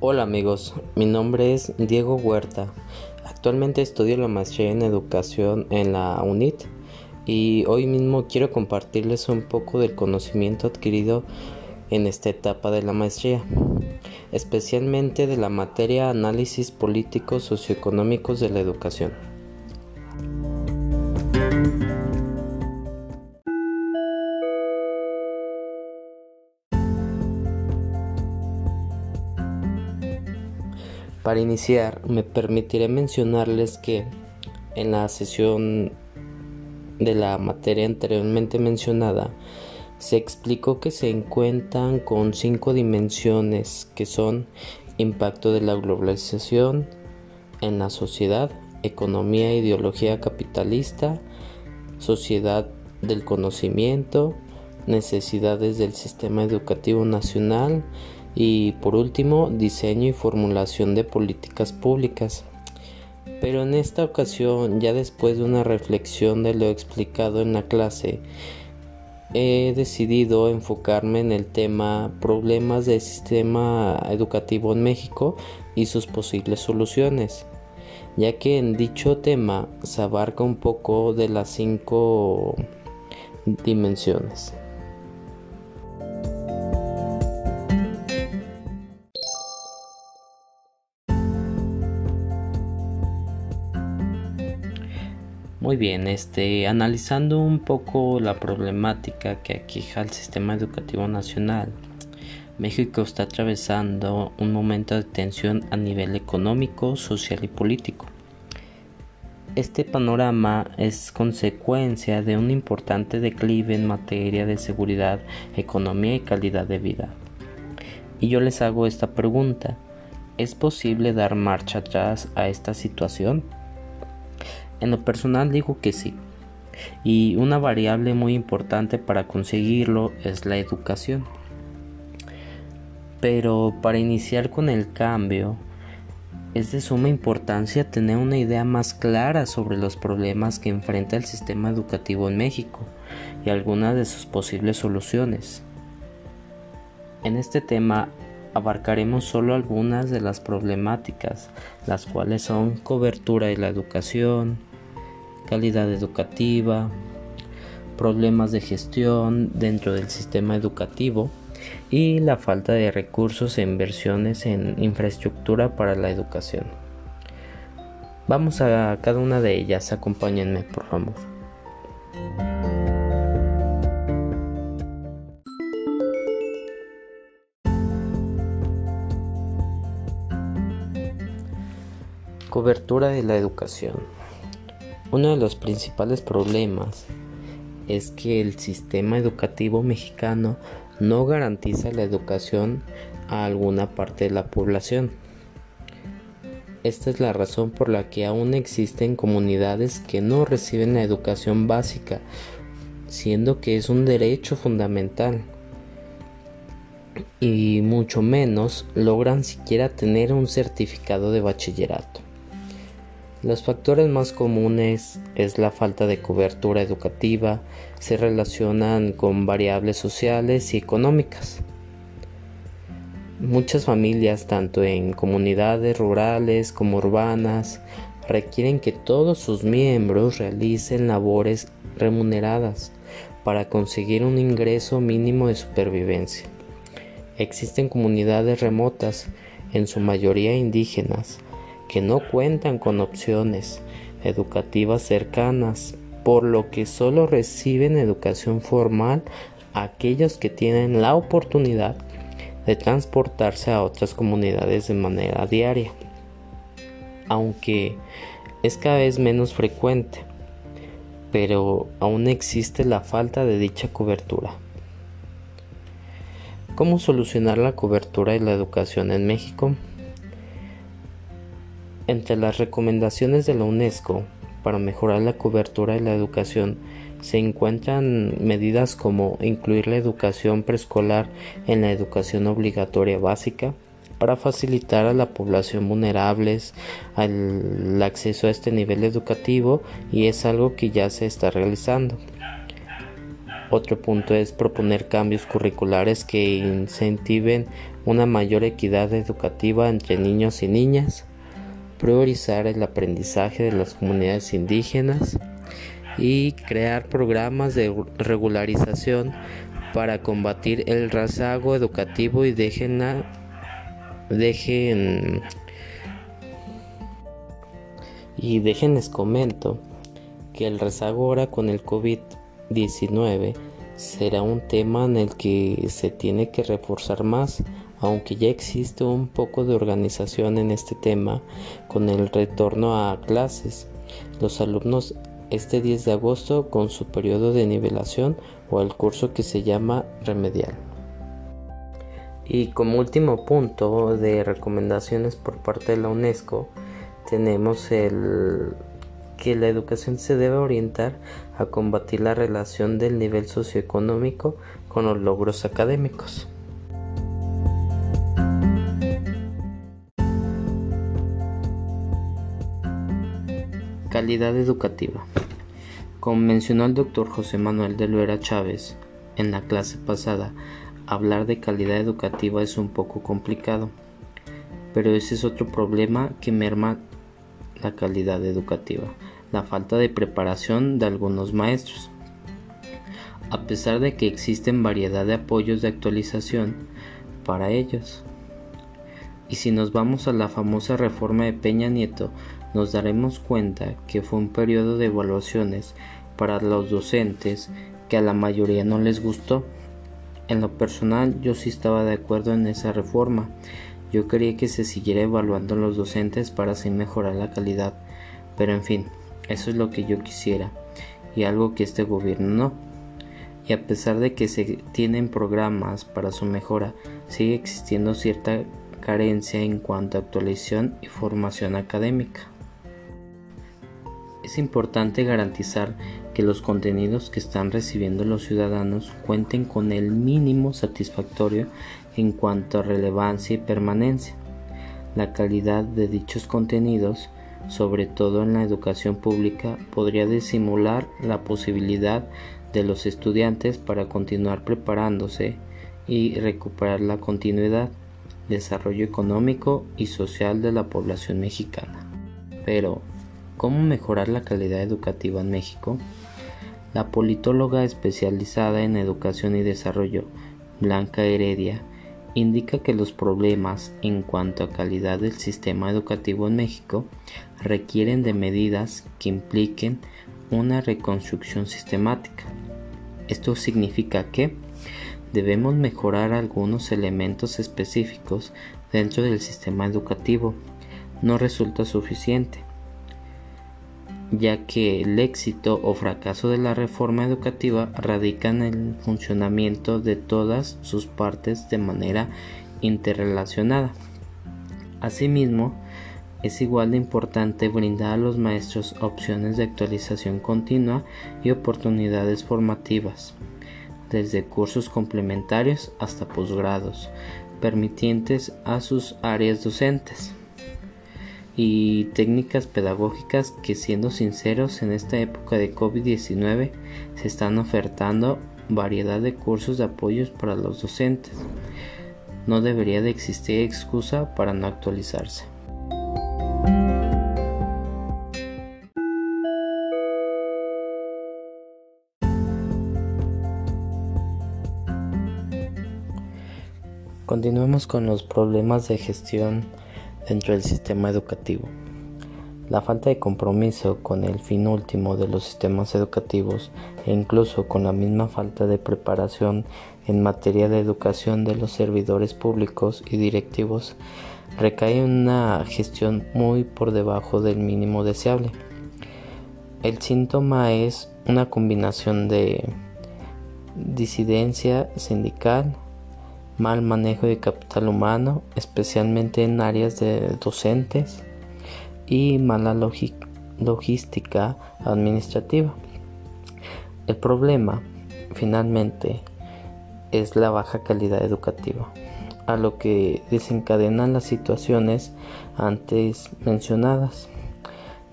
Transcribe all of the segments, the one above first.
Hola amigos, mi nombre es Diego Huerta. Actualmente estudio la maestría en educación en la UNIT y hoy mismo quiero compartirles un poco del conocimiento adquirido en esta etapa de la maestría, especialmente de la materia análisis políticos socioeconómicos de la educación. Para iniciar, me permitiré mencionarles que en la sesión de la materia anteriormente mencionada, se explicó que se encuentran con cinco dimensiones que son impacto de la globalización en la sociedad, economía e ideología capitalista, sociedad del conocimiento, necesidades del sistema educativo nacional y por último diseño y formulación de políticas públicas. Pero en esta ocasión, ya después de una reflexión de lo explicado en la clase, he decidido enfocarme en el tema problemas del sistema educativo en México y sus posibles soluciones, ya que en dicho tema se abarca un poco de las cinco dimensiones. Muy bien, este, analizando un poco la problemática que aqueja al sistema educativo nacional, México está atravesando un momento de tensión a nivel económico, social y político. Este panorama es consecuencia de un importante declive en materia de seguridad, economía y calidad de vida. Y yo les hago esta pregunta, ¿es posible dar marcha atrás a esta situación? En lo personal digo que sí. Y una variable muy importante para conseguirlo es la educación. Pero para iniciar con el cambio, es de suma importancia tener una idea más clara sobre los problemas que enfrenta el sistema educativo en México y algunas de sus posibles soluciones. En este tema abarcaremos solo algunas de las problemáticas, las cuales son cobertura de la educación, calidad educativa, problemas de gestión dentro del sistema educativo y la falta de recursos e inversiones en infraestructura para la educación. Vamos a cada una de ellas, acompáñenme por favor. Cobertura de la educación. Uno de los principales problemas es que el sistema educativo mexicano no garantiza la educación a alguna parte de la población. Esta es la razón por la que aún existen comunidades que no reciben la educación básica, siendo que es un derecho fundamental y mucho menos logran siquiera tener un certificado de bachillerato. Los factores más comunes es la falta de cobertura educativa, se relacionan con variables sociales y económicas. Muchas familias, tanto en comunidades rurales como urbanas, requieren que todos sus miembros realicen labores remuneradas para conseguir un ingreso mínimo de supervivencia. Existen comunidades remotas, en su mayoría indígenas, que no cuentan con opciones educativas cercanas, por lo que solo reciben educación formal aquellos que tienen la oportunidad de transportarse a otras comunidades de manera diaria, aunque es cada vez menos frecuente, pero aún existe la falta de dicha cobertura. ¿Cómo solucionar la cobertura de la educación en México? Entre las recomendaciones de la UNESCO para mejorar la cobertura de la educación se encuentran medidas como incluir la educación preescolar en la educación obligatoria básica, para facilitar a la población vulnerables el acceso a este nivel educativo y es algo que ya se está realizando. Otro punto es proponer cambios curriculares que incentiven una mayor equidad educativa entre niños y niñas, priorizar el aprendizaje de las comunidades indígenas y crear programas de regularización para combatir el rezago educativo y dejen, dejen y déjenles comento que el rezago ahora con el COVID-19 será un tema en el que se tiene que reforzar más, aunque ya existe un poco de organización en este tema con el retorno a clases. Los alumnos este 10 de agosto con su periodo de nivelación o el curso que se llama remedial. Y como último punto de recomendaciones por parte de la UNESCO, tenemos el que la educación se debe orientar a combatir la relación del nivel socioeconómico con los logros académicos. Calidad educativa. Como mencionó el doctor José Manuel de Loera Chávez en la clase pasada, hablar de calidad educativa es un poco complicado, pero ese es otro problema que merma la calidad educativa, la falta de preparación de algunos maestros. A pesar de que existen variedad de apoyos de actualización para ellos. Y si nos vamos a la famosa reforma de Peña Nieto, nos daremos cuenta que fue un periodo de evaluaciones para los docentes que a la mayoría no les gustó. En lo personal yo sí estaba de acuerdo en esa reforma. Yo quería que se siguiera evaluando a los docentes para así mejorar la calidad. Pero en fin, eso es lo que yo quisiera y algo que este gobierno no. Y a pesar de que se tienen programas para su mejora, sigue existiendo cierta carencia en cuanto a actualización y formación académica. Es importante garantizar que los contenidos que están recibiendo los ciudadanos cuenten con el mínimo satisfactorio en cuanto a relevancia y permanencia. La calidad de dichos contenidos, sobre todo en la educación pública, podría disimular la posibilidad de los estudiantes para continuar preparándose y recuperar la continuidad, desarrollo económico y social de la población mexicana. Pero, ¿Cómo mejorar la calidad educativa en México? La politóloga especializada en educación y desarrollo, Blanca Heredia, indica que los problemas en cuanto a calidad del sistema educativo en México requieren de medidas que impliquen una reconstrucción sistemática. Esto significa que debemos mejorar algunos elementos específicos dentro del sistema educativo. No resulta suficiente ya que el éxito o fracaso de la reforma educativa radica en el funcionamiento de todas sus partes de manera interrelacionada. Asimismo, es igual de importante brindar a los maestros opciones de actualización continua y oportunidades formativas, desde cursos complementarios hasta posgrados, permitientes a sus áreas docentes y técnicas pedagógicas que siendo sinceros en esta época de COVID-19 se están ofertando variedad de cursos de apoyos para los docentes. No debería de existir excusa para no actualizarse. Continuemos con los problemas de gestión dentro del sistema educativo. La falta de compromiso con el fin último de los sistemas educativos e incluso con la misma falta de preparación en materia de educación de los servidores públicos y directivos recae en una gestión muy por debajo del mínimo deseable. El síntoma es una combinación de disidencia sindical, mal manejo de capital humano, especialmente en áreas de docentes, y mala logística administrativa. El problema, finalmente, es la baja calidad educativa. a lo que desencadenan las situaciones antes mencionadas,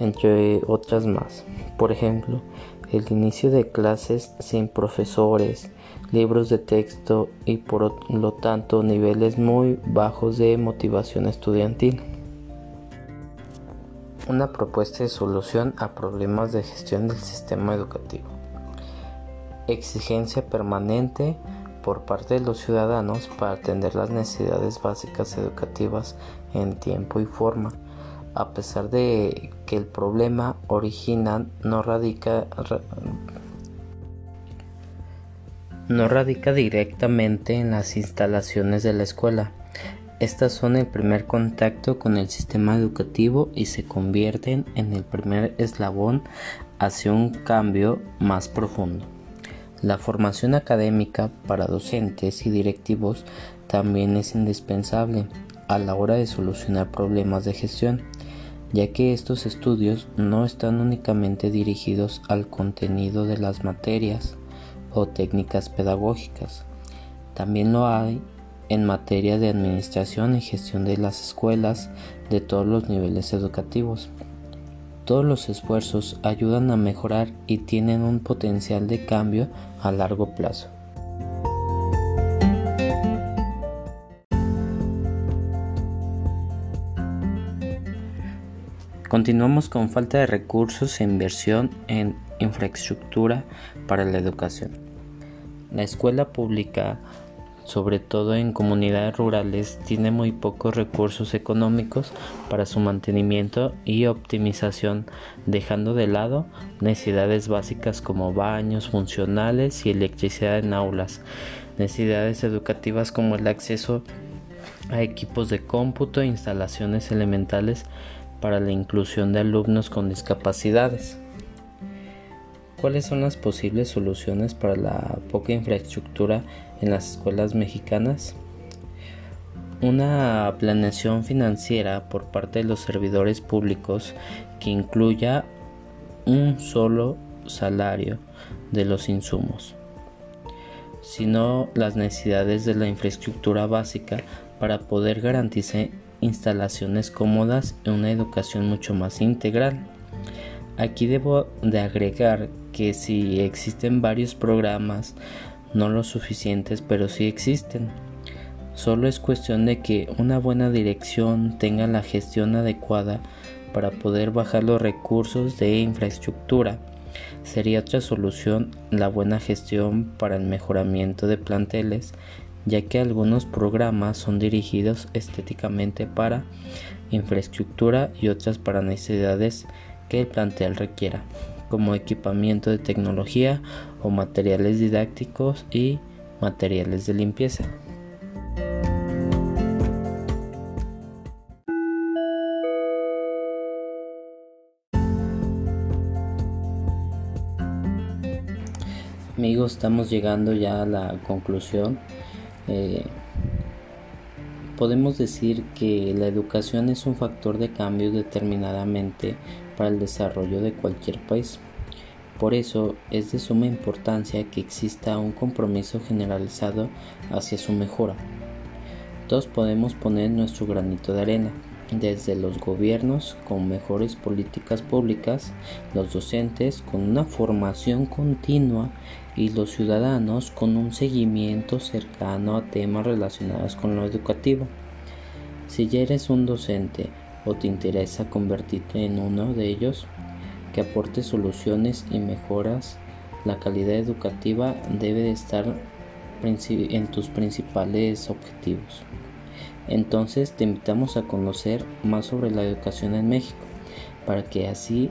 entre otras más. Por ejemplo, el inicio de clases sin profesores, libros de texto y por lo tanto niveles muy bajos de motivación estudiantil. Una propuesta de solución a problemas de gestión del sistema educativo. Exigencia permanente por parte de los ciudadanos para atender las necesidades básicas educativas en tiempo y forma, a pesar de que el problema original no radica no radica directamente en las instalaciones de la escuela. Estas son el primer contacto con el sistema educativo y se convierten en el primer eslabón hacia un cambio más profundo. La formación académica para docentes y directivos también es indispensable a la hora de solucionar problemas de gestión, ya que estos estudios no están únicamente dirigidos al contenido de las materias o técnicas pedagógicas, también lo hay en materia de administración y gestión de las escuelas de todos los niveles educativos. Todos los esfuerzos ayudan a mejorar y tienen un potencial de cambio a largo plazo. Continuamos con falta de recursos e inversión en infraestructura para la educación. La escuela pública sobre todo en comunidades rurales, tiene muy pocos recursos económicos para su mantenimiento y optimización, dejando de lado necesidades básicas como baños funcionales y electricidad en aulas, necesidades educativas como el acceso a equipos de cómputo e instalaciones elementales para la inclusión de alumnos con discapacidades. ¿Cuáles son las posibles soluciones para la poca infraestructura en las escuelas mexicanas? Una planeación financiera por parte de los servidores públicos que incluya un solo salario de los insumos, sino las necesidades de la infraestructura básica para poder garantizar instalaciones cómodas y una educación mucho más integral. Aquí debo de agregar que si existen varios programas, no los suficientes, pero sí existen. Solo es cuestión de que una buena dirección tenga la gestión adecuada para poder bajar los recursos de infraestructura. Sería otra solución la buena gestión para el mejoramiento de planteles, ya que algunos programas son dirigidos estéticamente para infraestructura y otras para necesidades que el plantel requiera como equipamiento de tecnología o materiales didácticos y materiales de limpieza. Amigos, estamos llegando ya a la conclusión. Eh, podemos decir que la educación es un factor de cambio determinadamente para el desarrollo de cualquier país. Por eso es de suma importancia que exista un compromiso generalizado hacia su mejora. Todos podemos poner nuestro granito de arena, desde los gobiernos con mejores políticas públicas, los docentes con una formación continua y los ciudadanos con un seguimiento cercano a temas relacionados con lo educativo. Si ya eres un docente o te interesa convertirte en uno de ellos que aporte soluciones y mejoras, la calidad educativa debe de estar en tus principales objetivos. Entonces te invitamos a conocer más sobre la educación en México, para que así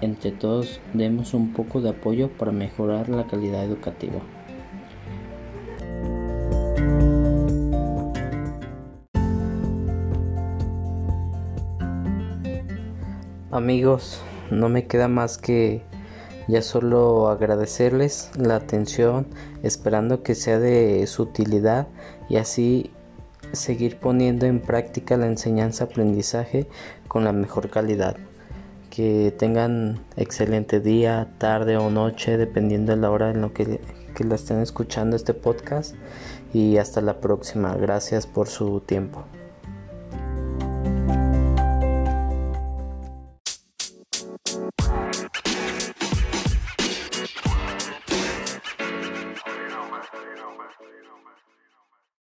entre todos demos un poco de apoyo para mejorar la calidad educativa. Amigos, no me queda más que ya solo agradecerles la atención, esperando que sea de su utilidad y así seguir poniendo en práctica la enseñanza-aprendizaje con la mejor calidad. Que tengan excelente día, tarde o noche, dependiendo de la hora en lo que, que la estén escuchando este podcast. y hasta la próxima. Gracias por su tiempo.